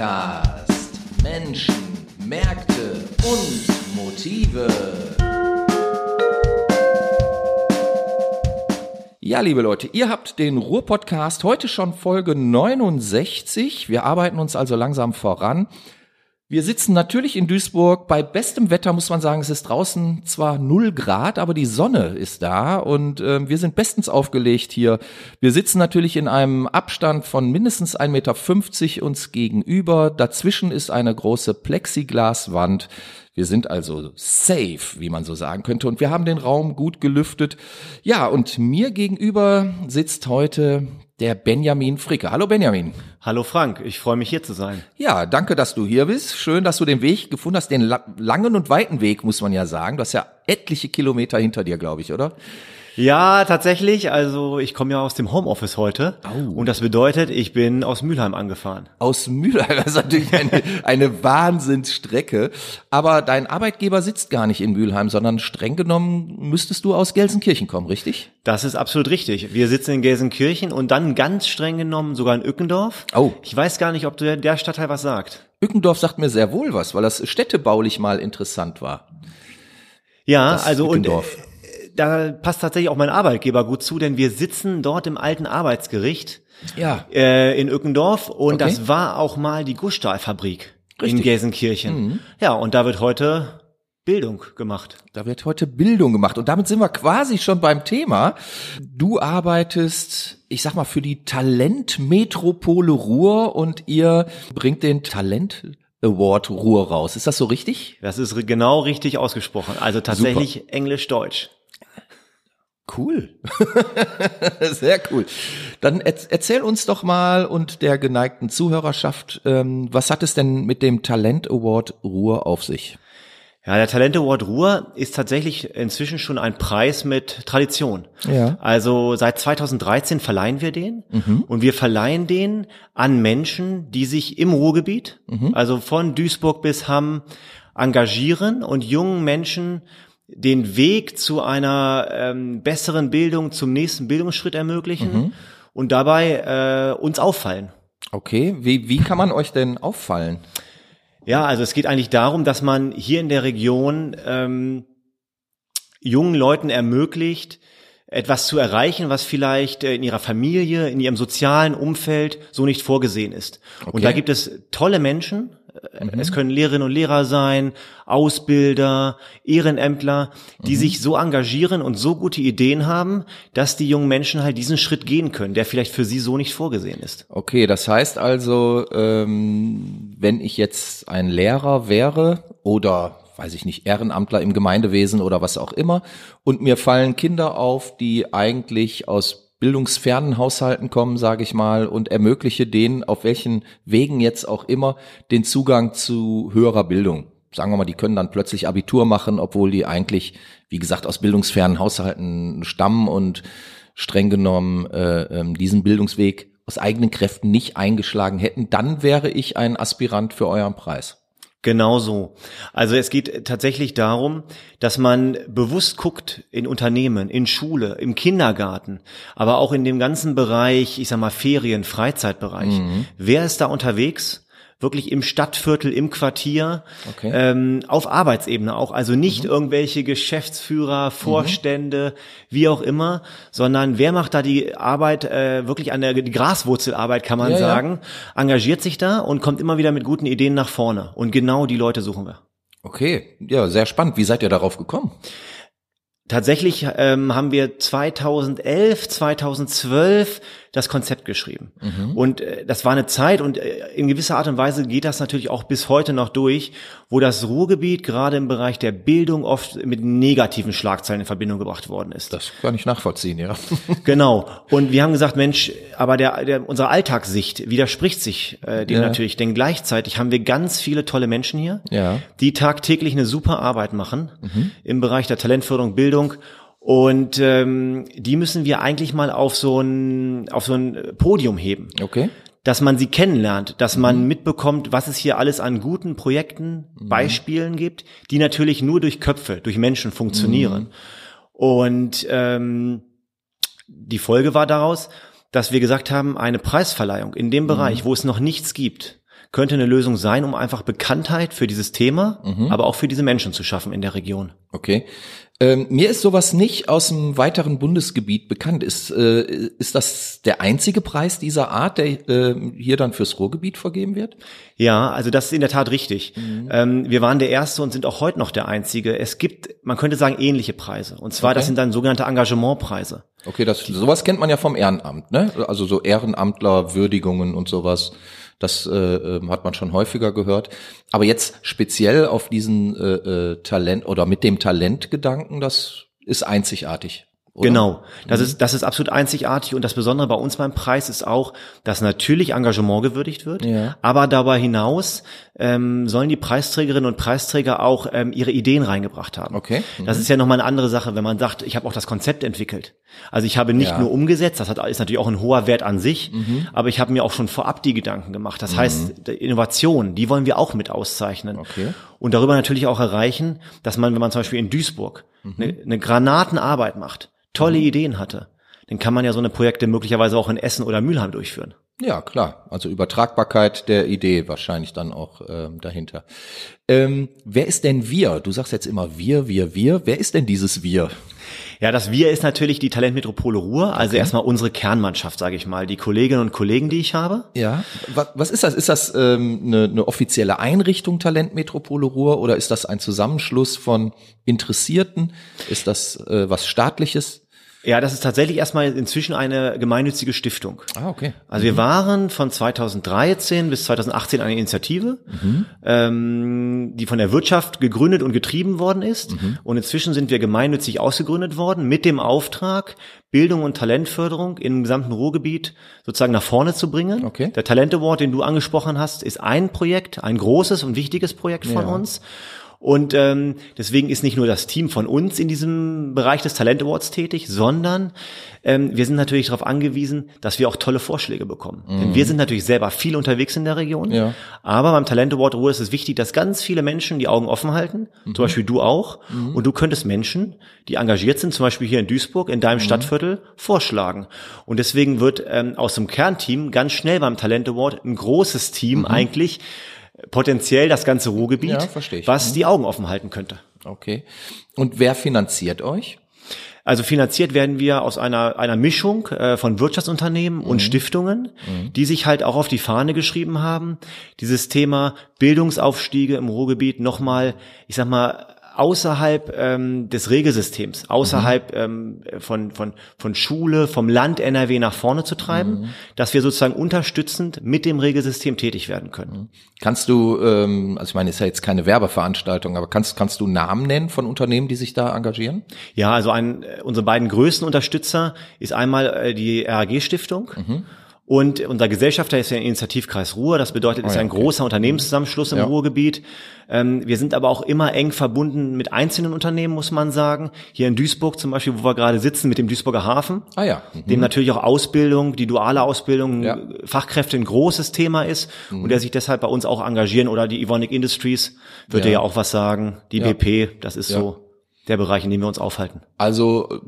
Podcast. Menschen, Märkte und Motive. Ja, liebe Leute, ihr habt den Ruhr-Podcast heute schon Folge 69. Wir arbeiten uns also langsam voran. Wir sitzen natürlich in Duisburg. Bei bestem Wetter muss man sagen, es ist draußen zwar null Grad, aber die Sonne ist da und äh, wir sind bestens aufgelegt hier. Wir sitzen natürlich in einem Abstand von mindestens 1,50 Meter uns gegenüber. Dazwischen ist eine große Plexiglaswand. Wir sind also safe, wie man so sagen könnte. Und wir haben den Raum gut gelüftet. Ja, und mir gegenüber sitzt heute der Benjamin Fricke. Hallo Benjamin. Hallo Frank, ich freue mich hier zu sein. Ja, danke, dass du hier bist. Schön, dass du den Weg gefunden hast, den langen und weiten Weg, muss man ja sagen. Du hast ja etliche Kilometer hinter dir, glaube ich, oder? Ja, tatsächlich. Also ich komme ja aus dem Homeoffice heute. Oh. Und das bedeutet, ich bin aus Mülheim angefahren. Aus Mülheim, das ist natürlich eine, eine Wahnsinnsstrecke. Aber dein Arbeitgeber sitzt gar nicht in Mülheim, sondern streng genommen müsstest du aus Gelsenkirchen kommen, richtig? Das ist absolut richtig. Wir sitzen in Gelsenkirchen und dann ganz streng genommen sogar in Ückendorf. Oh. Ich weiß gar nicht, ob der, der Stadtteil was sagt. Ückendorf sagt mir sehr wohl was, weil das städtebaulich mal interessant war. Ja, das also Ückendorf. und da passt tatsächlich auch mein Arbeitgeber gut zu, denn wir sitzen dort im alten Arbeitsgericht ja. äh, in Ückendorf und okay. das war auch mal die Gussstahlfabrik in Gelsenkirchen. Mhm. Ja, und da wird heute Bildung gemacht. Da wird heute Bildung gemacht. Und damit sind wir quasi schon beim Thema. Du arbeitest, ich sag mal, für die Talentmetropole Ruhr und ihr bringt den Talent Award Ruhr raus. Ist das so richtig? Das ist genau richtig ausgesprochen. Also tatsächlich Englisch-Deutsch. Cool. Sehr cool. Dann erzähl uns doch mal und der geneigten Zuhörerschaft, ähm, was hat es denn mit dem Talent Award Ruhr auf sich? Ja, der Talent Award Ruhr ist tatsächlich inzwischen schon ein Preis mit Tradition. Ja. Also seit 2013 verleihen wir den mhm. und wir verleihen den an Menschen, die sich im Ruhrgebiet, mhm. also von Duisburg bis Hamm, engagieren und jungen Menschen den Weg zu einer ähm, besseren Bildung, zum nächsten Bildungsschritt ermöglichen mhm. und dabei äh, uns auffallen. Okay, wie, wie kann man euch denn auffallen? Ja, also es geht eigentlich darum, dass man hier in der Region ähm, jungen Leuten ermöglicht, etwas zu erreichen, was vielleicht äh, in ihrer Familie, in ihrem sozialen Umfeld so nicht vorgesehen ist. Okay. Und da gibt es tolle Menschen, Mhm. Es können Lehrerinnen und Lehrer sein, Ausbilder, Ehrenämtler, die mhm. sich so engagieren und so gute Ideen haben, dass die jungen Menschen halt diesen Schritt gehen können, der vielleicht für sie so nicht vorgesehen ist. Okay, das heißt also, ähm, wenn ich jetzt ein Lehrer wäre oder weiß ich nicht, Ehrenamtler im Gemeindewesen oder was auch immer, und mir fallen Kinder auf, die eigentlich aus bildungsfernen Haushalten kommen, sage ich mal, und ermögliche denen, auf welchen Wegen jetzt auch immer, den Zugang zu höherer Bildung. Sagen wir mal, die können dann plötzlich Abitur machen, obwohl die eigentlich, wie gesagt, aus bildungsfernen Haushalten stammen und streng genommen äh, äh, diesen Bildungsweg aus eigenen Kräften nicht eingeschlagen hätten. Dann wäre ich ein Aspirant für euren Preis. Genau so. Also es geht tatsächlich darum, dass man bewusst guckt in Unternehmen, in Schule, im Kindergarten, aber auch in dem ganzen Bereich, ich sag mal Ferien, Freizeitbereich. Mhm. Wer ist da unterwegs? Wirklich im Stadtviertel, im Quartier, okay. ähm, auf Arbeitsebene auch. Also nicht mhm. irgendwelche Geschäftsführer, mhm. Vorstände, mhm. wie auch immer, sondern wer macht da die Arbeit, äh, wirklich an der Graswurzelarbeit, kann man ja, sagen, ja. engagiert sich da und kommt immer wieder mit guten Ideen nach vorne. Und genau die Leute suchen wir. Okay, ja, sehr spannend. Wie seid ihr darauf gekommen? Tatsächlich ähm, haben wir 2011, 2012 das Konzept geschrieben. Mhm. Und äh, das war eine Zeit und äh, in gewisser Art und Weise geht das natürlich auch bis heute noch durch, wo das Ruhrgebiet gerade im Bereich der Bildung oft mit negativen Schlagzeilen in Verbindung gebracht worden ist. Das kann ich nachvollziehen, ja. genau. Und wir haben gesagt, Mensch, aber der, der unsere Alltagssicht widerspricht sich äh, dem ja. natürlich, denn gleichzeitig haben wir ganz viele tolle Menschen hier, ja. die tagtäglich eine super Arbeit machen mhm. im Bereich der Talentförderung, Bildung und ähm, die müssen wir eigentlich mal auf so ein auf so ein Podium heben. Okay. Dass man sie kennenlernt, dass man mhm. mitbekommt, was es hier alles an guten Projekten, mhm. Beispielen gibt, die natürlich nur durch Köpfe, durch Menschen funktionieren. Mhm. Und ähm, die Folge war daraus, dass wir gesagt haben, eine Preisverleihung in dem Bereich, mhm. wo es noch nichts gibt, könnte eine Lösung sein, um einfach Bekanntheit für dieses Thema, Mhm. aber auch für diese Menschen zu schaffen in der Region. Okay. Ähm, mir ist sowas nicht aus dem weiteren Bundesgebiet bekannt. Ist, äh, ist das der einzige Preis dieser Art, der äh, hier dann fürs Ruhrgebiet vergeben wird? Ja, also das ist in der Tat richtig. Mhm. Ähm, wir waren der Erste und sind auch heute noch der Einzige. Es gibt, man könnte sagen, ähnliche Preise. Und zwar, das Okay. sind dann sogenannte Engagementpreise. Okay, das sowas kennt man ja vom Ehrenamt, ne? Also so Ehrenamtler, Würdigungen und sowas. Das äh, äh, hat man schon häufiger gehört. Aber jetzt speziell auf diesen äh, äh, Talent oder mit dem Talentgedanken, das ist einzigartig. Oder? Genau. Das Mhm. ist, das ist absolut einzigartig und das Besondere bei uns beim Preis ist auch, dass natürlich Engagement gewürdigt wird, Ja. aber darüber hinaus ähm, sollen die Preisträgerinnen und Preisträger auch ähm, ihre Ideen reingebracht haben. Okay. Das ist ja nochmal eine andere Sache, wenn man sagt, ich habe auch das Konzept entwickelt. Also ich habe nicht Ja. nur umgesetzt, das hat, ist natürlich auch ein hoher Wert an sich, Mhm. aber ich habe mir auch schon vorab die Gedanken gemacht. Das heißt, die Innovation, die wollen wir auch mit auszeichnen. Okay. Und darüber natürlich auch erreichen, dass man, wenn man zum Beispiel in Duisburg Mhm. eine, eine Granatenarbeit macht, tolle Ideen hatte, dann kann man ja so eine Projekte möglicherweise auch in Essen oder Mülheim durchführen. Ja, klar. Also Übertragbarkeit der Idee wahrscheinlich dann auch ähm, dahinter. Ähm, wer ist denn wir? Du sagst jetzt immer wir, wir, wir. Wer ist denn dieses wir? Ja, das Wir ist natürlich die Talentmetropole Ruhr, also erstmal unsere Kernmannschaft, sage ich mal, die Kolleginnen und Kollegen, die ich habe. Ja. Was, was ist das? Ist das ähm, eine, eine offizielle Einrichtung Talentmetropole Ruhr oder ist das ein Zusammenschluss von Interessierten? Ist das äh, was staatliches? Ja, das ist tatsächlich erstmal inzwischen eine gemeinnützige Stiftung. Ah, okay. Also wir waren von 2013 bis 2018 eine Initiative, ähm, die von der Wirtschaft gegründet und getrieben worden ist. Und inzwischen sind wir gemeinnützig ausgegründet worden mit dem Auftrag, Bildung und Talentförderung im gesamten Ruhrgebiet sozusagen nach vorne zu bringen. Okay. Der Talent Award, den du angesprochen hast, ist ein Projekt, ein großes und wichtiges Projekt von Ja. uns. Und ähm, deswegen ist nicht nur das Team von uns in diesem Bereich des Talent Awards tätig, sondern ähm, wir sind natürlich darauf angewiesen, dass wir auch tolle Vorschläge bekommen. Denn wir sind natürlich selber viel unterwegs in der Region. Mhm. Ja. Aber beim Talent Award Ruhr ist es wichtig, dass ganz viele Menschen die Augen offen halten. Mhm. Zum Beispiel du auch. Und du könntest Menschen, die engagiert sind, zum Beispiel hier in Duisburg, in Mhm. deinem Stadtviertel, vorschlagen. Und deswegen wird ähm, aus dem Kernteam ganz schnell beim Talent Award ein großes Team eigentlich äh, potenziell das ganze Ruhrgebiet, Mhm. Ja, was die Augen offen halten könnte. Okay. Und wer finanziert euch? Also finanziert werden wir aus einer, einer Mischung äh, von Wirtschaftsunternehmen und Stiftungen, die sich halt auch auf die Fahne geschrieben haben, dieses Thema Bildungsaufstiege im Ruhrgebiet nochmal, ich sag mal, außerhalb ähm, des Regelsystems, außerhalb ähm, von, von, von Schule, vom Land NRW nach vorne zu treiben, dass wir sozusagen unterstützend mit dem Regelsystem tätig werden können. Kannst du, ähm, also ich meine, ist ja jetzt keine Werbeveranstaltung, aber kannst, kannst du Namen nennen von Unternehmen, die sich da engagieren? Ja, also ein, äh, unsere beiden größten Unterstützer ist einmal äh, die RAG Stiftung. Und unser Gesellschafter ist ja der Initiativkreis Ruhr. Das bedeutet, es ist ja, ein okay. großer Unternehmenszusammenschluss im Ja. Ruhrgebiet. Ähm, wir sind aber auch immer eng verbunden mit einzelnen Unternehmen, muss man sagen. Hier in Duisburg zum Beispiel, wo wir gerade sitzen, mit dem Duisburger Hafen. Ah ja. Dem natürlich auch Ausbildung, die duale Ausbildung, Ja. Fachkräfte ein großes Thema ist und der sich deshalb bei uns auch engagieren. Oder die Evonik Industries, wird Ja. ja. auch was sagen. Die. BP, das ist so der Bereich, in dem wir uns aufhalten. Also äh,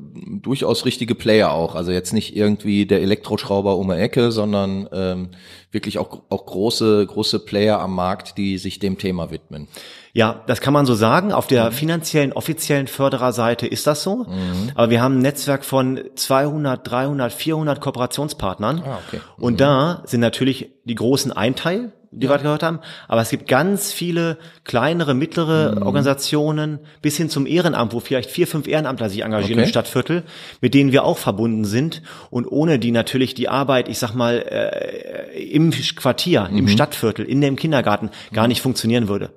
durchaus richtige Player auch. Also jetzt nicht irgendwie der Elektroschrauber um die Ecke, sondern ähm, wirklich auch, auch große, große Player am Markt, die sich dem Thema widmen. Ja, das kann man so sagen. Auf der finanziellen, offiziellen Fördererseite ist das so. Aber wir haben ein Netzwerk von 200, 300, 400 Kooperationspartnern. Ah, okay. Und da sind natürlich die großen ein Teil, die wir gehört haben. Aber es gibt ganz viele kleinere, mittlere Organisationen bis hin zum Ehrenamt, wo vielleicht vier, fünf Ehrenamtler sich engagieren Okay. im Stadtviertel, mit denen wir auch verbunden sind. Und ohne die natürlich die Arbeit, ich sag mal, äh, im Quartier, im Stadtviertel, in dem Kindergarten gar nicht funktionieren würde.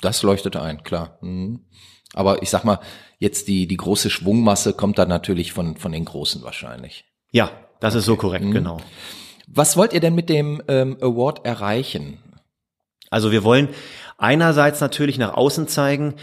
Das leuchtet ein, klar. Mhm. Aber ich sag mal, jetzt die, die große Schwungmasse kommt dann natürlich von, von den Großen wahrscheinlich. Ja, das ist so korrekt, genau. Was wollt ihr denn mit dem ähm, Award erreichen? Also wir wollen einerseits natürlich nach außen zeigen,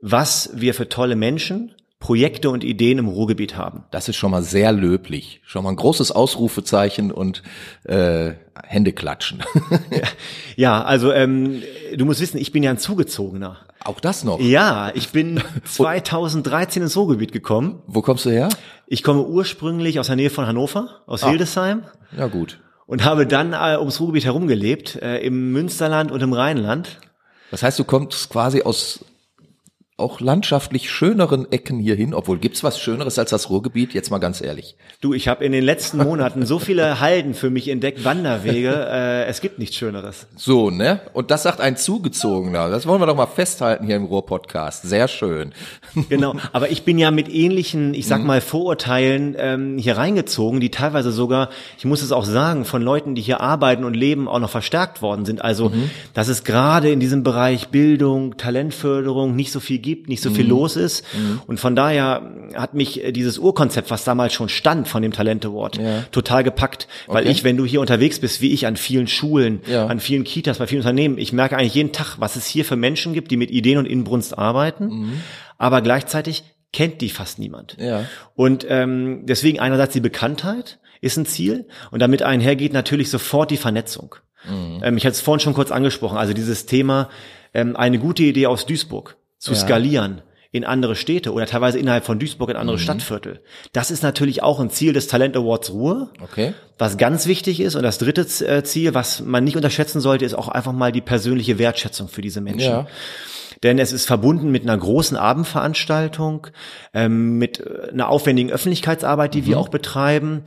was wir für tolle Menschen, Projekte und Ideen im Ruhrgebiet haben. Das ist schon mal sehr löblich. Schon mal ein großes Ausrufezeichen und äh, Hände klatschen. Ja, also ähm, du musst wissen, ich bin ja ein Zugezogener. Auch das noch. Ja, ich bin 2013 ins Ruhrgebiet gekommen. Wo kommst du her? Ich komme ursprünglich aus der Nähe von Hannover, aus Hildesheim. Ja gut. und habe dann äh, ums Ruhrgebiet herum gelebt, äh, im Münsterland und im Rheinland. Das heißt, du kommst quasi aus auch landschaftlich schöneren Ecken hier hin, obwohl gibt's was Schöneres als das Ruhrgebiet, jetzt mal ganz ehrlich. Du, ich habe in den letzten Monaten so viele Halden für mich entdeckt, Wanderwege, äh, es gibt nichts Schöneres. So, ne? Und das sagt ein Zugezogener. Das wollen wir doch mal festhalten hier im Ruhr-Podcast. Sehr schön. Genau, aber ich bin ja mit ähnlichen, ich sag Mhm. mal, Vorurteilen ähm, hier reingezogen, die teilweise sogar, ich muss es auch sagen, von Leuten, die hier arbeiten und leben, auch noch verstärkt worden sind. Also, Mhm. dass es gerade in diesem Bereich Bildung, Talentförderung nicht so viel gibt, nicht so Mhm. viel los ist. Und von daher hat mich äh, dieses Urkonzept, was damals schon stand von dem Talent Award, Ja. total gepackt. Weil Okay. ich, wenn du hier unterwegs bist, wie ich an vielen Schulen, Ja. an vielen Kitas, bei vielen Unternehmen, ich merke eigentlich jeden Tag, was es hier für Menschen gibt, die mit Ideen und Inbrunst arbeiten, aber gleichzeiich kennt die fast niemand. Ja. Und ähm, deswegen einerseits die Bekanntheit ist ein Ziel und damit einhergeht natürlich sofort die Vernetzung. Ähm, ich hatte es vorhin schon kurz angesprochen, also dieses Thema, ähm, eine gute Idee aus Duisburg zu Ja. skalieren in andere Städte oder teilweise innerhalb von Duisburg in andere Stadtviertel. Das ist natürlich auch ein Ziel des Talent Awards Ruhr. Okay. Was ganz wichtig ist und das dritte äh, Ziel, was man nicht unterschätzen sollte, ist auch einfach mal die persönliche Wertschätzung für diese Menschen. Ja. Denn es ist verbunden mit einer großen Abendveranstaltung, ähm, mit äh, einer aufwendigen Öffentlichkeitsarbeit, die wir auch betreiben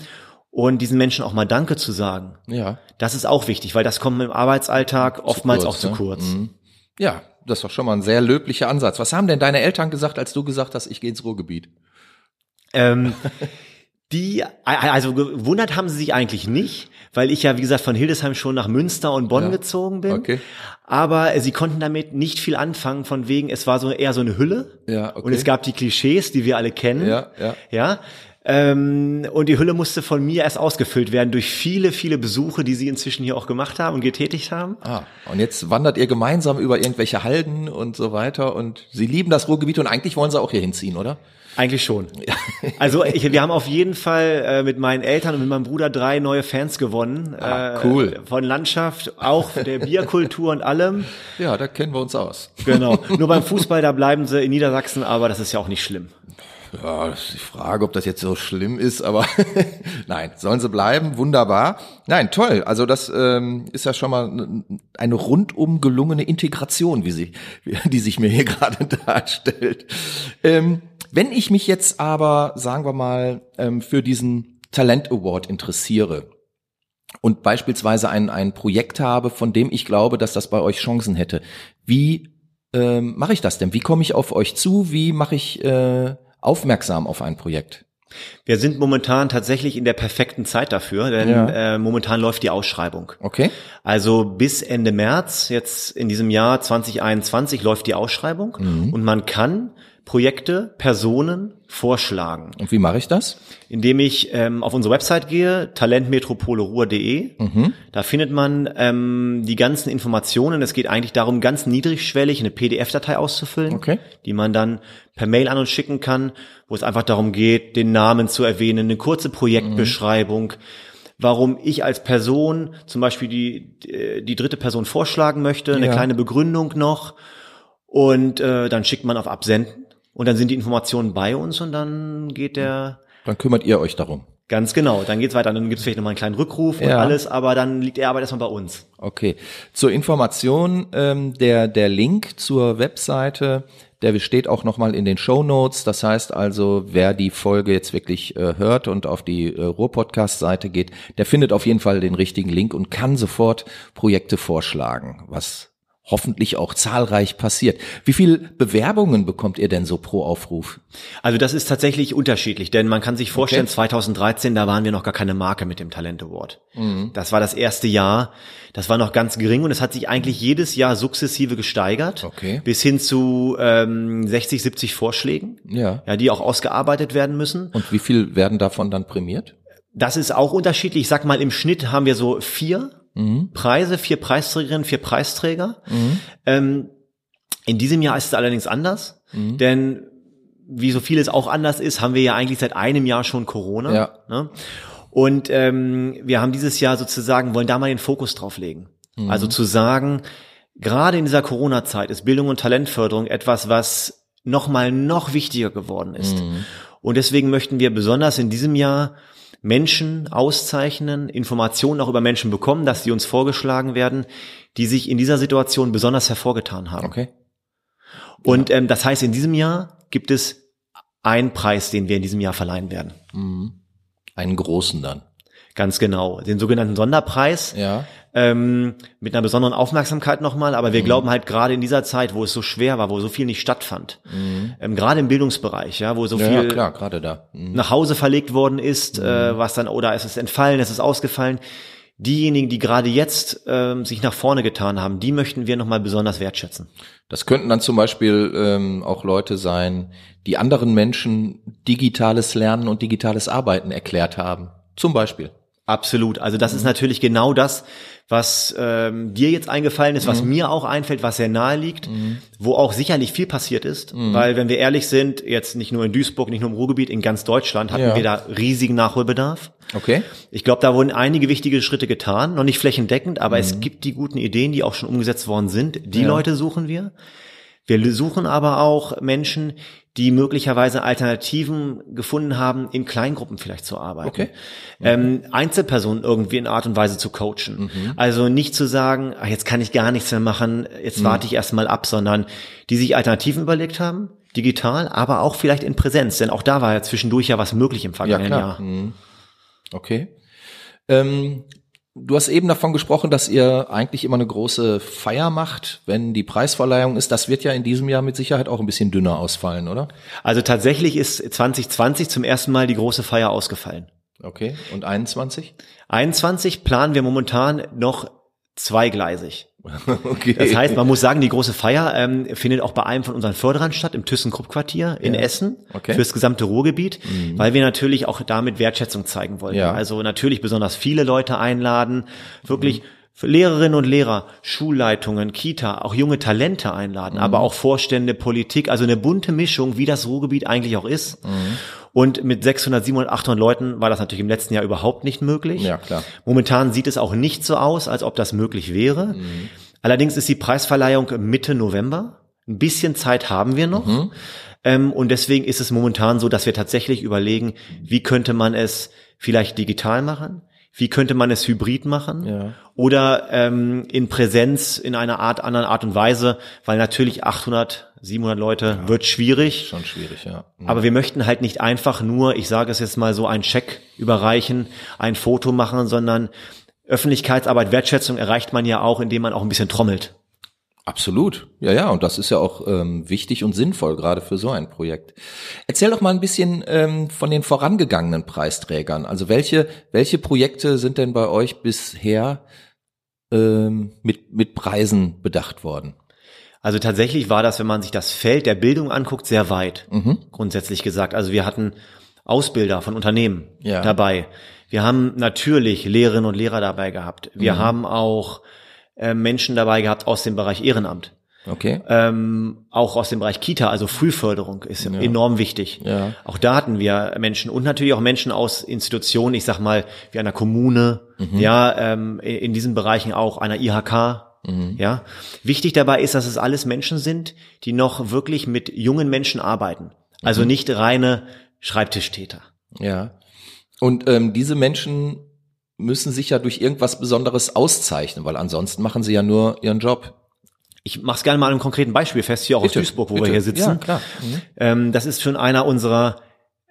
und diesen Menschen auch mal Danke zu sagen. Ja. Das ist auch wichtig, weil das kommt im Arbeitsalltag oftmals kurz, auch zu ne? kurz. Mhm. Ja, das ist doch schon mal ein sehr löblicher Ansatz. Was haben denn deine Eltern gesagt, als du gesagt hast, ich gehe ins Ruhrgebiet? Ähm, die, also gewundert haben sie sich eigentlich nicht, weil ich ja, wie gesagt, von Hildesheim schon nach Münster und Bonn Ja. gezogen bin. Okay. Aber äh, sie konnten damit nicht viel anfangen, von wegen, es war so eher so eine Hülle. Ja, okay. Und es gab die Klischees, die wir alle kennen. Ja, ja. Ja. Ähm, und die Hülle musste von mir erst ausgefüllt werden durch viele, viele Besuche, die sie inzwischen hier auch gemacht haben und getätigt haben. Ah, und jetzt wandert ihr gemeinsam über irgendwelche Halden und so weiter und sie lieben das Ruhrgebiet und eigentlich wollen sie auch hier hinziehen, oder? Eigentlich schon. Also ich, wir haben auf jeden Fall äh, mit meinen Eltern und mit meinem Bruder drei neue Fans gewonnen. Ah, äh, cool. Von Landschaft, auch der Bierkultur und allem. Ja, da kennen wir uns aus. Genau. Nur beim Fußball, da bleiben sie in Niedersachsen, aber das ist ja auch nicht schlimm. Ja, das ist die Frage, ob das jetzt so schlimm ist, aber nein, sollen sie bleiben, wunderbar. Nein, toll. Also das ähm, ist ja schon mal eine rundum gelungene Integration, wie sie, die sich mir hier gerade darstellt. Ähm, wenn ich mich jetzt aber, sagen wir mal, ähm, für diesen Talent Award interessiere und beispielsweise ein, ein Projekt habe, von dem ich glaube, dass das bei euch Chancen hätte, wie ähm, mache ich das denn? Wie komme ich auf euch zu? Wie mache ich äh, aufmerksam auf ein Projekt? Wir sind momentan tatsächlich in der perfekten Zeit dafür, denn Ja. äh, momentan läuft die Ausschreibung. Okay. Also bis Ende März, jetzt in diesem Jahr 2021, läuft die Ausschreibung und man kann Projekte, Personen vorschlagen, Und wie mache ich das? indem ich ähm, auf unsere Website gehe, talentmetropoleruhr.de. Da findet man ähm, die ganzen Informationen. Es geht eigentlich darum, ganz niedrigschwellig eine PDF-Datei auszufüllen, Okay. die man dann per Mail an uns schicken kann, wo es einfach darum geht, den Namen zu erwähnen, eine kurze Projektbeschreibung, warum ich als Person zum Beispiel die, die, die dritte Person vorschlagen möchte, eine Ja. kleine Begründung noch und äh, dann schickt man auf Absenden und dann sind die Informationen bei uns und dann geht der Dann kümmert ihr euch darum. Ganz genau, dann geht's weiter, dann gibt's vielleicht nochmal einen kleinen Rückruf und Ja. alles, aber dann liegt die Arbeit erstmal bei uns. Okay. Zur Information, ähm, der, der Link zur Webseite, der steht auch nochmal in den Show Notes. Das heißt also, wer die Folge jetzt wirklich äh, hört und auf die äh, Ruhr-Podcast-Seite geht, der findet auf jeden Fall den richtigen Link und kann sofort Projekte vorschlagen, was hoffentlich auch zahlreich passiert. Wie viel Bewerbungen bekommt ihr denn so pro Aufruf? Also das ist tatsächlich unterschiedlich, denn man kann sich vorstellen, 2013, da waren wir noch gar keine Marke mit dem Talent Award. Das war das erste Jahr, das war noch ganz gering und es hat sich eigentlich jedes Jahr sukzessive gesteigert, Okay. bis hin zu ähm, 60, 70 Vorschlägen, Ja. ja, die auch ausgearbeitet werden müssen. Und wie viel werden davon dann prämiert? Das ist auch unterschiedlich. Ich sag mal, im Schnitt haben wir so vier Preise, vier Preisträgerinnen, vier Preisträger. Ähm, in diesem Jahr ist es allerdings anders, denn wie so vieles auch anders ist, haben wir ja eigentlich seit einem Jahr schon Corona. Ja. Ne? Und ähm, wir haben dieses Jahr sozusagen, wollen da mal den Fokus drauf legen. Also zu sagen, gerade in dieser Corona-Zeit ist Bildung und Talentförderung etwas, was noch mal noch wichtiger geworden ist. Und deswegen möchten wir besonders in diesem Jahr Menschen auszeichnen, Informationen auch über Menschen bekommen, dass sie uns vorgeschlagen werden, die sich in dieser Situation besonders hervorgetan haben. Okay. Und ähm, das heißt, in diesem Jahr gibt es einen Preis, den wir in diesem Jahr verleihen werden. Einen großen dann. Ganz genau. Den sogenannten Sonderpreis. Ja. Ähm, mit einer besonderen Aufmerksamkeit nochmal, aber wir glauben halt gerade in dieser Zeit, wo es so schwer war, wo so viel nicht stattfand, ähm, gerade im Bildungsbereich, ja, wo so Ja, viel ja, klar, gerade da. Mhm. nach Hause verlegt worden ist, äh, was dann, oder es ist entfallen, es ist ausgefallen. Diejenigen, die gerade jetzt ähm, sich nach vorne getan haben, die möchten wir nochmal besonders wertschätzen. Das könnten dann zum Beispiel ähm, auch Leute sein, die anderen Menschen digitales Lernen und digitales Arbeiten erklärt haben. Zum Beispiel. Absolut. Also das ist natürlich genau das, was ähm, dir jetzt eingefallen ist, was mir auch einfällt, was sehr nahe liegt, wo auch sicherlich viel passiert ist. Weil wenn wir ehrlich sind, jetzt nicht nur in Duisburg, nicht nur im Ruhrgebiet, in ganz Deutschland hatten Ja. wir da riesigen Nachholbedarf. Okay. Ich glaube, da wurden einige wichtige Schritte getan, noch nicht flächendeckend, aber es gibt die guten Ideen, die auch schon umgesetzt worden sind. Die Ja. Leute suchen wir. Wir suchen aber auch Menschen, die möglicherweise Alternativen gefunden haben, in Kleingruppen vielleicht zu arbeiten. Okay. Ähm, Einzelpersonen irgendwie in Art und Weise zu coachen. Also nicht zu sagen, ach, jetzt kann ich gar nichts mehr machen, jetzt warte ich erstmal ab, sondern die sich Alternativen überlegt haben, digital, aber auch vielleicht in Präsenz, denn auch da war ja zwischendurch ja was möglich im Ja, vergangenen klar. Jahr. Mhm. Okay. Ähm, du hast eben davon gesprochen, dass ihr eigentlich immer eine große Feier macht, wenn die Preisverleihung ist. Das wird ja in diesem Jahr mit Sicherheit auch ein bisschen dünner ausfallen, oder? Also tatsächlich ist 2020 zum ersten Mal die große Feier ausgefallen. Okay. Und 21? 21 planen wir momentan noch zweigleisig. Okay. Das heißt, man muss sagen, die große Feier ähm, findet auch bei einem von unseren Förderern statt, im ThyssenKrupp-Quartier in Essen, Okay. Mhm. fürs gesamte Ruhrgebiet, weil wir natürlich auch damit Wertschätzung zeigen wollen. Ja. Also natürlich besonders viele Leute einladen, wirklich Mhm. für Lehrerinnen und Lehrer, Schulleitungen, Kita, auch junge Talente einladen, Mhm. aber auch Vorstände, Politik, also eine bunte Mischung, wie das Ruhrgebiet eigentlich auch ist. Mhm. Und mit 600, 700, 800 Leuten war das natürlich im letzten Jahr überhaupt nicht möglich. Ja, klar. Momentan sieht es auch nicht so aus, als ob das möglich wäre. Allerdings ist die Preisverleihung Mitte November. Ein bisschen Zeit haben wir noch. Ähm, und deswegen ist es momentan so, dass wir tatsächlich überlegen, wie könnte man es vielleicht digital machen? Wie könnte man es hybrid machen? Ja. Oder ähm, in Präsenz in einer Art, anderen Art und Weise, weil natürlich 800, 700 Leute wird schwierig. Schon schwierig, ja. Mhm. Aber wir möchten halt nicht einfach nur, ich sage es jetzt mal so, einen Scheck überreichen, ein Foto machen, sondern Öffentlichkeitsarbeit, Wertschätzung erreicht man ja auch, indem man auch ein bisschen trommelt. Absolut. Ja, ja, und das ist ja auch ähm, wichtig und sinnvoll, gerade für so ein Projekt. Erzähl doch mal ein bisschen ähm, von den vorangegangenen Preisträgern. Also welche, welche Projekte sind denn bei euch bisher ähm, mit, mit Preisen bedacht worden? Also tatsächlich war das, wenn man sich das Feld der Bildung anguckt, sehr weit, Mhm. grundsätzlich gesagt. Also wir hatten Ausbilder von Unternehmen Ja. dabei. Wir haben natürlich Lehrerinnen und Lehrer dabei gehabt. Wir Mhm. haben auch äh, Menschen dabei gehabt aus dem Bereich Ehrenamt. Okay. ähm, auch aus dem Bereich Kita, also Frühförderung ist enorm wichtig. Ja. Auch da hatten wir Menschen und natürlich auch Menschen aus Institutionen, ich sag mal, wie einer Kommune, Mhm. ja, ähm, in diesen Bereichen auch einer IHK. Mhm. Ja, wichtig dabei ist, dass es alles Menschen sind, die noch wirklich mit jungen Menschen arbeiten. Also Mhm. nicht reine Schreibtischtäter. Ja. Und ähm, diese Menschen müssen sich ja durch irgendwas Besonderes auszeichnen, weil ansonsten machen sie ja nur ihren Job. Ich mach's gerne mal einem konkreten Beispiel fest, hier auch aus Duisburg, wo bitte. wir hier sitzen. Ja, klar. Mhm. Ähm, das ist schon einer unserer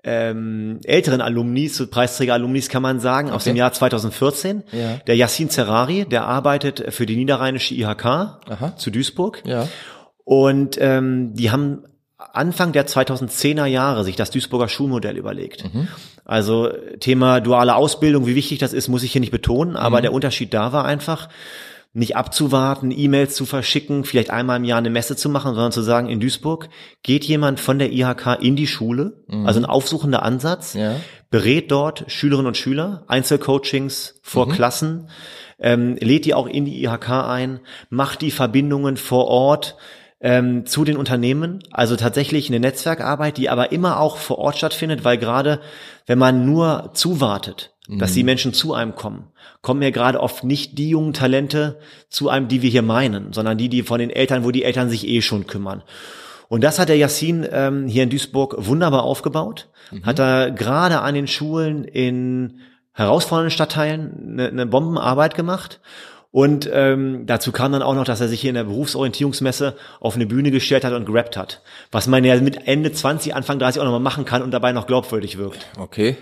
ähm, älteren Alumnis, Preisträger-Alumnis kann man sagen, aus Okay. dem Jahr 2014. Ja. Der Yassin Zerrari, der arbeitet für die niederrheinische IHK Aha. zu Duisburg. Ja. Und ähm, die haben Anfang der 2010er Jahre sich das Duisburger Schulmodell überlegt. Mhm. Also Thema duale Ausbildung, wie wichtig das ist, muss ich hier nicht betonen, aber Mhm. der Unterschied da war einfach, nicht abzuwarten, E-Mails zu verschicken, vielleicht einmal im Jahr eine Messe zu machen, sondern zu sagen, in Duisburg geht jemand von der IHK in die Schule, also ein aufsuchender Ansatz, Mhm. Ja. berät dort Schülerinnen und Schüler, Einzelcoachings vor Mhm. Klassen, ähm, lädt die auch in die IHK ein, macht die Verbindungen vor Ort ähm, zu den Unternehmen, also tatsächlich eine Netzwerkarbeit, die aber immer auch vor Ort stattfindet, weil gerade wenn man nur zuwartet, dass Mhm. die Menschen zu einem kommen, kommen ja gerade oft nicht die jungen Talente zu einem, die wir hier meinen, sondern die, die von den Eltern, wo die Eltern sich eh schon kümmern. Und das hat der Yassin ähm, hier in Duisburg wunderbar aufgebaut. Mhm. Hat er gerade an den Schulen in herausfordernden Stadtteilen eine, eine Bombenarbeit gemacht. Und ähm, dazu kam dann auch noch, dass er sich hier in der Berufsorientierungsmesse auf eine Bühne gestellt hat und gerappt hat. Was man ja mit Ende 20, Anfang 30 auch nochmal machen kann und dabei noch glaubwürdig wirkt. Okay.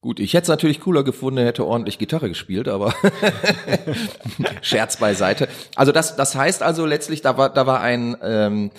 Gut, ich hätte es natürlich cooler gefunden, hätte ordentlich Gitarre gespielt, aber Scherz beiseite. Also das, das heißt also letztlich, da war, da war ein ähm,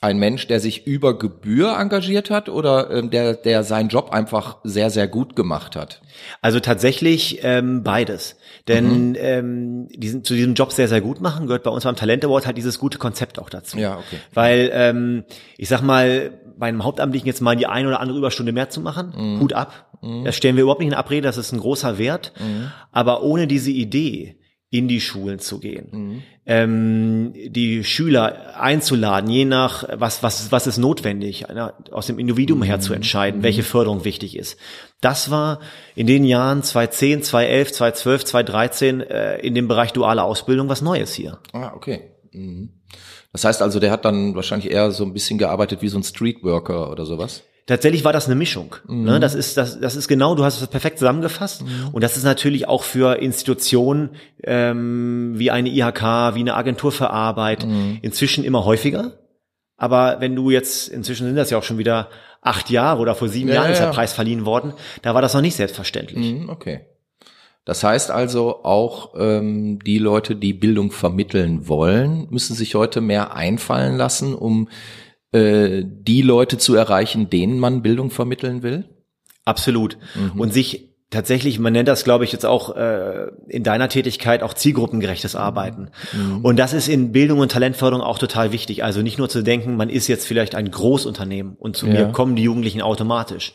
ein Mensch, der sich über Gebühr engagiert hat oder ähm, der, der seinen Job einfach sehr, sehr gut gemacht hat? Also tatsächlich ähm, beides. Denn mhm. ähm, diesen, zu diesem Job sehr, sehr gut machen, gehört bei uns beim Talent Award halt dieses gute Konzept auch dazu. Ja, okay. Weil, ähm, ich sag mal, bei einem Hauptamtlichen jetzt mal die eine oder andere Überstunde mehr zu machen, mhm. Hut ab. Mhm. Das stellen wir überhaupt nicht in Abrede, das ist ein großer Wert. Mhm. Aber ohne diese Idee, in die Schulen zu gehen, mhm. ähm, die Schüler einzuladen, je nach was was was ist notwendig, aus dem Individuum her zu mhm. entscheiden, welche mhm. Förderung wichtig ist. Das war in den Jahren 2010, 2011, 2012, 2013 äh, in dem Bereich duale Ausbildung was Neues hier. Ah, okay. Mhm. Das heißt also, der hat dann wahrscheinlich eher so ein bisschen gearbeitet wie so ein Streetworker oder sowas? Tatsächlich war das eine Mischung. Mhm. Ne? Das ist das, das ist genau. Du hast es perfekt zusammengefasst. Mhm. Und das ist natürlich auch für Institutionen ähm, wie eine IHK, wie eine Agentur für Arbeit mhm. inzwischen immer häufiger. Aber wenn du jetzt inzwischen sind das ja auch schon wieder acht Jahre oder vor sieben ja, Jahren ist der Preis verliehen worden, da war das noch nicht selbstverständlich. Mhm, okay. Das heißt also auch ähm, die Leute, die Bildung vermitteln wollen, müssen sich heute mehr einfallen lassen, um äh, die Leute zu erreichen, denen man Bildung vermitteln will? Absolut. Mhm. Und sich tatsächlich, man nennt das, glaube ich, jetzt auch äh, in deiner Tätigkeit auch zielgruppengerechtes Arbeiten. Mhm. Und das ist in Bildung und Talentförderung auch total wichtig. Also nicht nur zu denken, man ist jetzt vielleicht ein Großunternehmen und zu ja. mir kommen die Jugendlichen automatisch.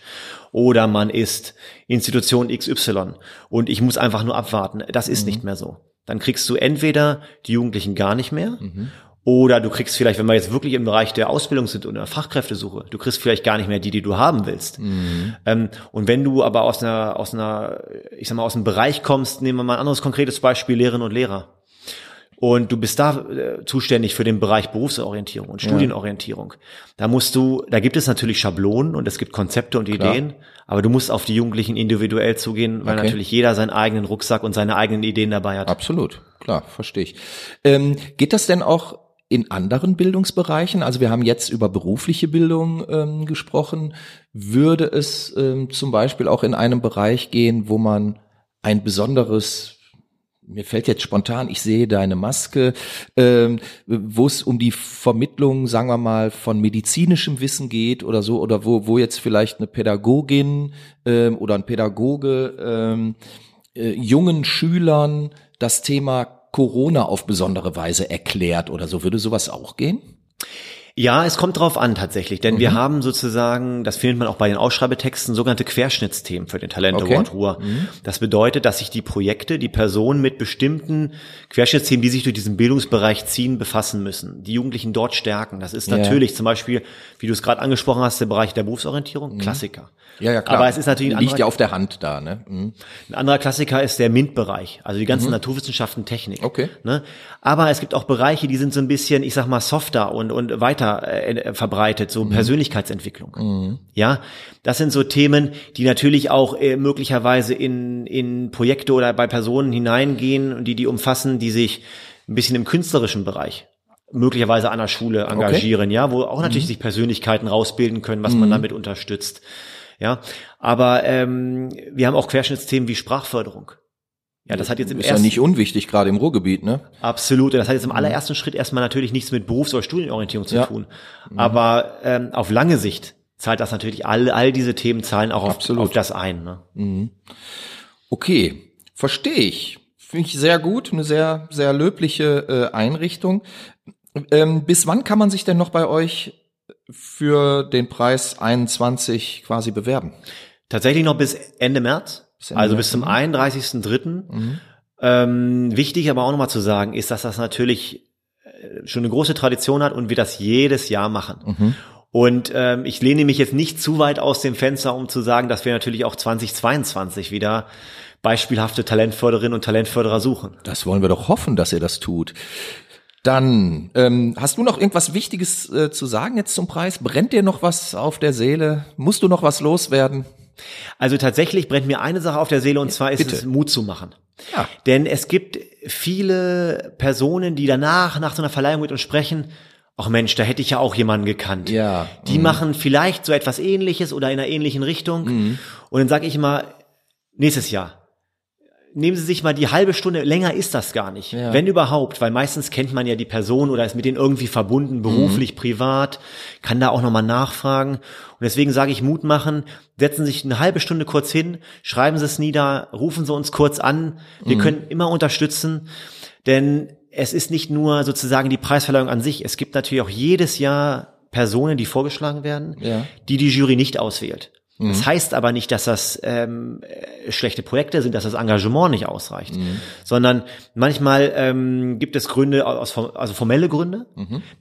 Oder man ist Institution XY und ich muss einfach nur abwarten. Das ist mhm. nicht mehr so. Dann kriegst du entweder die Jugendlichen gar nicht mehr mhm. Oder du kriegst vielleicht, wenn wir jetzt wirklich im Bereich der Ausbildung sind und der Fachkräftesuche, du kriegst vielleicht gar nicht mehr die, die du haben willst. Mhm. Ähm, und wenn du aber aus einer, aus einer, ich sag mal, aus einem Bereich kommst, nehmen wir mal ein anderes konkretes Beispiel, Lehrerinnen und Lehrer. Und du bist da äh, zuständig für den Bereich Berufsorientierung und Studienorientierung. Ja. Da musst du, da gibt es natürlich Schablonen und es gibt Konzepte und Klar. Ideen, aber du musst auf die Jugendlichen individuell zugehen, weil okay. natürlich jeder seinen eigenen Rucksack und seine eigenen Ideen dabei hat. Absolut, klar, verstehe ich. Ähm, geht das denn auch in anderen Bildungsbereichen, also wir haben jetzt über berufliche Bildung ähm, gesprochen, würde es ähm, zum Beispiel auch in einem Bereich gehen, wo man ein besonderes mir fällt jetzt spontan, ich sehe deine Maske, ähm, wo es um die Vermittlung, sagen wir mal, von medizinischem Wissen geht oder so, oder wo, wo jetzt vielleicht eine Pädagogin ähm, oder ein Pädagoge ähm, äh, jungen Schülern das Thema Corona auf besondere Weise erklärt oder so. Würde sowas auch gehen? Ja, es kommt drauf an tatsächlich, denn mhm. wir haben sozusagen, das findet man auch bei den Ausschreibetexten, sogenannte Querschnittsthemen für den Talent okay. Award Ruhr. Mhm. Das bedeutet, dass sich die Projekte, die Personen mit bestimmten Querschnittsthemen, die sich durch diesen Bildungsbereich ziehen, befassen müssen. Die Jugendlichen dort stärken. Das ist natürlich ja. zum Beispiel, wie du es gerade angesprochen hast, der Bereich der Berufsorientierung, mhm. Klassiker. Ja, ja, klar. Aber es ist natürlich ein liegt ja auf der Hand da, ne? Mhm. Ein anderer Klassiker ist der MINT-Bereich, also die ganzen mhm. Naturwissenschaften, Technik. Okay. Ne? Aber es gibt auch Bereiche, die sind so ein bisschen, ich sag mal, softer und und weiter äh, verbreitet, so mhm. Persönlichkeitsentwicklung. Mhm. Ja, das sind so Themen, die natürlich auch äh, möglicherweise in in Projekte oder bei Personen hineingehen und die die umfassen, die sich ein bisschen im künstlerischen Bereich möglicherweise an der Schule engagieren, okay. ja, wo auch natürlich mhm. sich Persönlichkeiten rausbilden können, was man mhm. damit unterstützt. Ja, aber ähm, wir haben auch Querschnittsthemen wie Sprachförderung. Ja, das hat jetzt im ist ersten, ja nicht unwichtig, gerade im Ruhrgebiet, ne? Absolut. Und das hat jetzt im allerersten Schritt erstmal natürlich nichts mit Berufs- oder Studienorientierung zu ja. tun. Mhm. Aber ähm, auf lange Sicht zahlt das natürlich all, all diese Themen zahlen auch auf, auf das ein. Ne? Mhm. Okay, verstehe ich. Finde ich sehr gut, eine sehr, sehr löbliche äh, Einrichtung. Ähm, bis wann kann man sich denn noch bei euch für den Preis 21 quasi bewerben? Tatsächlich noch bis Ende März, bis also bis zum 31.3. Mhm. Ähm, wichtig aber auch nochmal zu sagen, ist, dass das natürlich äh, schon eine große Tradition hat und wir das jedes Jahr machen. Mhm. Und ähm, ich lehne mich jetzt nicht zu weit aus dem Fenster, um zu sagen, dass wir natürlich auch 2022 wieder beispielhafte Talentförderinnen und Talentförderer suchen. Das wollen wir doch hoffen, dass ihr das tut. Dann ähm, hast du noch irgendwas Wichtiges äh, zu sagen jetzt zum Preis? Brennt dir noch was auf der Seele? Musst du noch was loswerden? Also tatsächlich brennt mir eine Sache auf der Seele und zwar ist Bitte. es Mut zu machen. Ja. Denn es gibt viele Personen, die danach, nach so einer Verleihung mit uns sprechen, ach Mensch, da hätte ich ja auch jemanden gekannt. Ja. Die machen vielleicht so etwas ähnliches oder in einer ähnlichen Richtung. Mhm. Und dann sage ich immer, nächstes Jahr. Nehmen Sie sich mal die halbe Stunde, länger ist das gar nicht, Ja. wenn überhaupt, weil meistens kennt man ja die Person oder ist mit denen irgendwie verbunden, beruflich, privat, kann da auch nochmal nachfragen. Und deswegen sage ich Mut machen, setzen Sie sich eine halbe Stunde kurz hin, schreiben Sie es nieder, rufen Sie uns kurz an, wir können immer unterstützen, denn es ist nicht nur sozusagen die Preisverleihung an sich, es gibt natürlich auch jedes Jahr Personen, die vorgeschlagen werden, Ja. die die Jury nicht auswählt. Das heißt aber nicht, dass das ähm, äh, schlechte Projekte sind, dass das Engagement nicht ausreicht, sondern manchmal ähm, gibt es Gründe aus also formelle Gründe.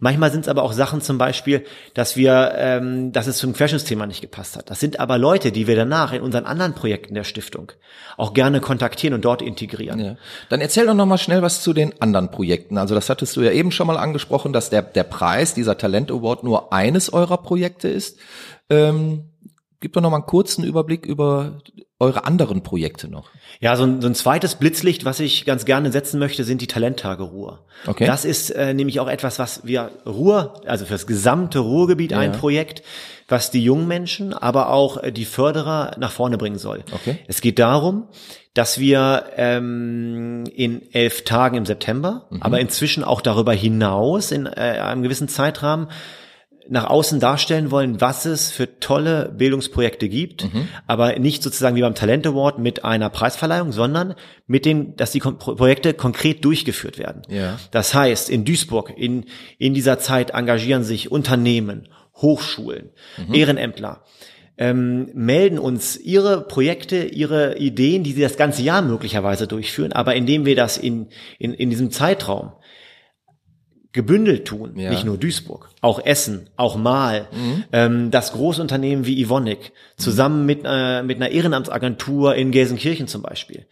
Manchmal sind es aber auch Sachen zum Beispiel, dass wir, ähm, dass es zum Querschnittsthema nicht gepasst hat. Das sind aber Leute, die wir danach in unseren anderen Projekten der Stiftung auch gerne kontaktieren und dort integrieren. Ja. Dann erzähl doch noch mal schnell was zu den anderen Projekten. Also das hattest du ja eben schon mal angesprochen, dass der, der Preis, dieser Talent Award nur eines eurer Projekte ist. Ähm, gib doch noch mal einen kurzen Überblick über eure anderen Projekte noch. Ja, so ein, so ein zweites Blitzlicht, was ich ganz gerne setzen möchte, sind die Talenttage Ruhr. Okay. Das ist äh, nämlich auch etwas, was wir Ruhr, also für das gesamte Ruhrgebiet ein Ja. Projekt, was die jungen Menschen, aber auch äh, die Förderer nach vorne bringen soll. Okay. Es geht darum, dass wir ähm, in elf Tagen im September, Mhm. aber inzwischen auch darüber hinaus in äh, einem gewissen Zeitrahmen nach außen darstellen wollen, was es für tolle Bildungsprojekte gibt, Mhm. aber nicht sozusagen wie beim Talent Award mit einer Preisverleihung, sondern mit den, dass die Projekte konkret durchgeführt werden. Ja. Das heißt, in Duisburg, in, in dieser Zeit engagieren sich Unternehmen, Hochschulen, Mhm. Ehrenämtler, ähm, melden uns ihre Projekte, ihre Ideen, die sie das ganze Jahr möglicherweise durchführen, aber indem wir das in, in, in diesem Zeitraum gebündelt tun, Ja. nicht nur Duisburg, auch Essen, auch Mal, ähm, das Großunternehmen wie Ivonik, zusammen mit, äh, mit einer Ehrenamtsagentur in Gelsenkirchen zum Beispiel,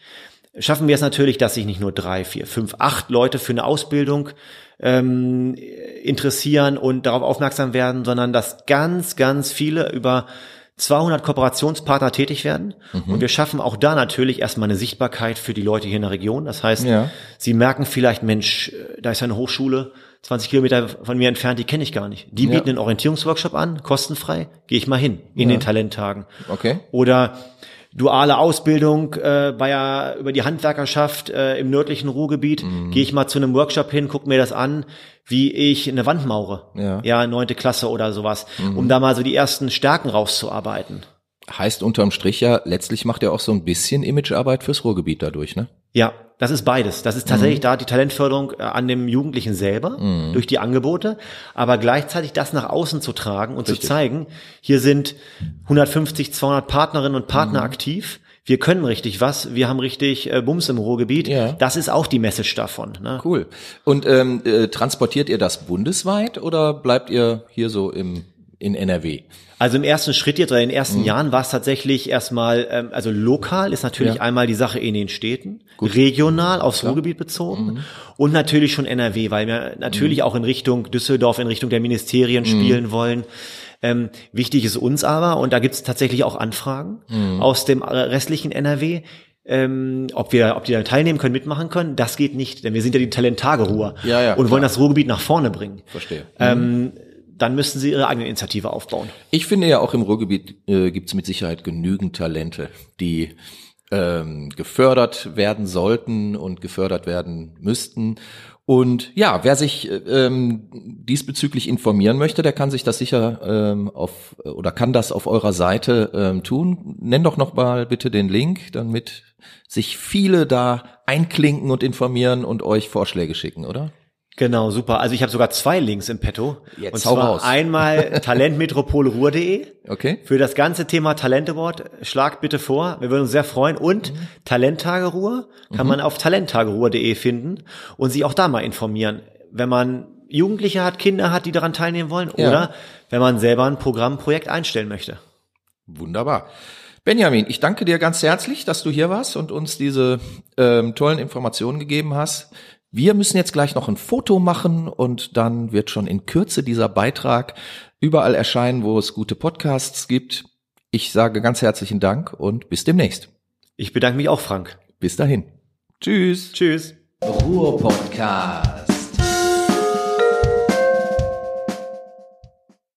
schaffen wir es natürlich, dass sich nicht nur drei, vier, fünf, acht Leute für eine Ausbildung ähm, interessieren und darauf aufmerksam werden, sondern dass ganz, ganz viele über 200 Kooperationspartner tätig werden. Mhm. Und wir schaffen auch da natürlich erstmal eine Sichtbarkeit für die Leute hier in der Region. Das heißt, Ja. sie merken vielleicht, Mensch, äh, da ist ja eine Hochschule, 20 Kilometer von mir entfernt, die kenne ich gar nicht. Die Ja. bieten einen Orientierungsworkshop an, kostenfrei, gehe ich mal hin, in Ja. den Talenttagen. Okay. Oder duale Ausbildung äh, bei ja, über die Handwerkerschaft äh, im nördlichen Ruhrgebiet. Mhm. Gehe ich mal zu einem Workshop hin, guck mir das an, wie ich eine Wand maure. Ja. Mhm. ja neunte Klasse oder sowas, um da mal so die ersten Stärken rauszuarbeiten. Heißt unterm Strich ja, letztlich macht ihr auch so ein bisschen Imagearbeit fürs Ruhrgebiet dadurch, ne? Ja, das ist beides. Das ist Mhm. tatsächlich da die Talentförderung äh, an dem Jugendlichen selber durch die Angebote, aber gleichzeitig das nach außen zu tragen und Richtig. zu zeigen, hier sind 150, 200 Partnerinnen und Mhm. Partner aktiv. Wir können richtig was, wir haben richtig äh, Bums im Ruhrgebiet. Ja. Das ist auch die Message davon. Ne? Cool. Und ähm, äh, transportiert ihr das bundesweit oder bleibt ihr hier so im in NRW? Also im ersten Schritt jetzt oder in den ersten Jahren war es tatsächlich erstmal, ähm, also lokal ist natürlich Mhm. Ja. einmal die Sache in den Städten, regional aufs Ruhrgebiet bezogen Mhm. und natürlich schon NRW, weil wir natürlich auch in Richtung Düsseldorf, in Richtung der Ministerien spielen wollen. Ähm, wichtig ist uns aber, und da gibt es tatsächlich auch Anfragen Mhm. aus dem restlichen NRW, ähm, ob wir, ob die da teilnehmen können, mitmachen können, das geht nicht, denn wir sind ja die Talenttage Ruhr Ja, ja, und wollen klar. das Ruhrgebiet nach vorne bringen. Verstehe. Ähm, dann müssten sie ihre eigene Initiative aufbauen. Ich finde ja auch im Ruhrgebiet äh, gibt es mit Sicherheit genügend Talente, die ähm, gefördert werden sollten und gefördert werden müssten. Und ja, wer sich äh, ähm, diesbezüglich informieren möchte, der kann sich das sicher ähm, auf oder kann das auf eurer Seite ähm, tun. Nenn doch noch mal bitte den Link, damit sich viele da einklinken und informieren und euch Vorschläge schicken, oder? Genau, super. Also ich habe sogar zwei Links im Petto. Jetzt und zwar raus. einmal talentmetropolruhr.de Okay. für das ganze Thema Talent Award. Schlagt bitte vor, wir würden uns sehr freuen. Und Talenttage Ruhr kann man auf talenttageruhr.de finden und sich auch da mal informieren, wenn man Jugendliche hat, Kinder hat, die daran teilnehmen wollen Ja. oder wenn man selber ein Programm, Projekt einstellen möchte. Wunderbar. Benjamin, ich danke dir ganz herzlich, dass du hier warst und uns diese ähm, tollen Informationen gegeben hast. Wir müssen jetzt gleich noch ein Foto machen und dann wird schon in Kürze dieser Beitrag überall erscheinen, wo es gute Podcasts gibt. Ich sage ganz herzlichen Dank und bis demnächst. Ich bedanke mich auch, Frank. Bis dahin. Tschüss. Tschüss. Ruhr Podcast.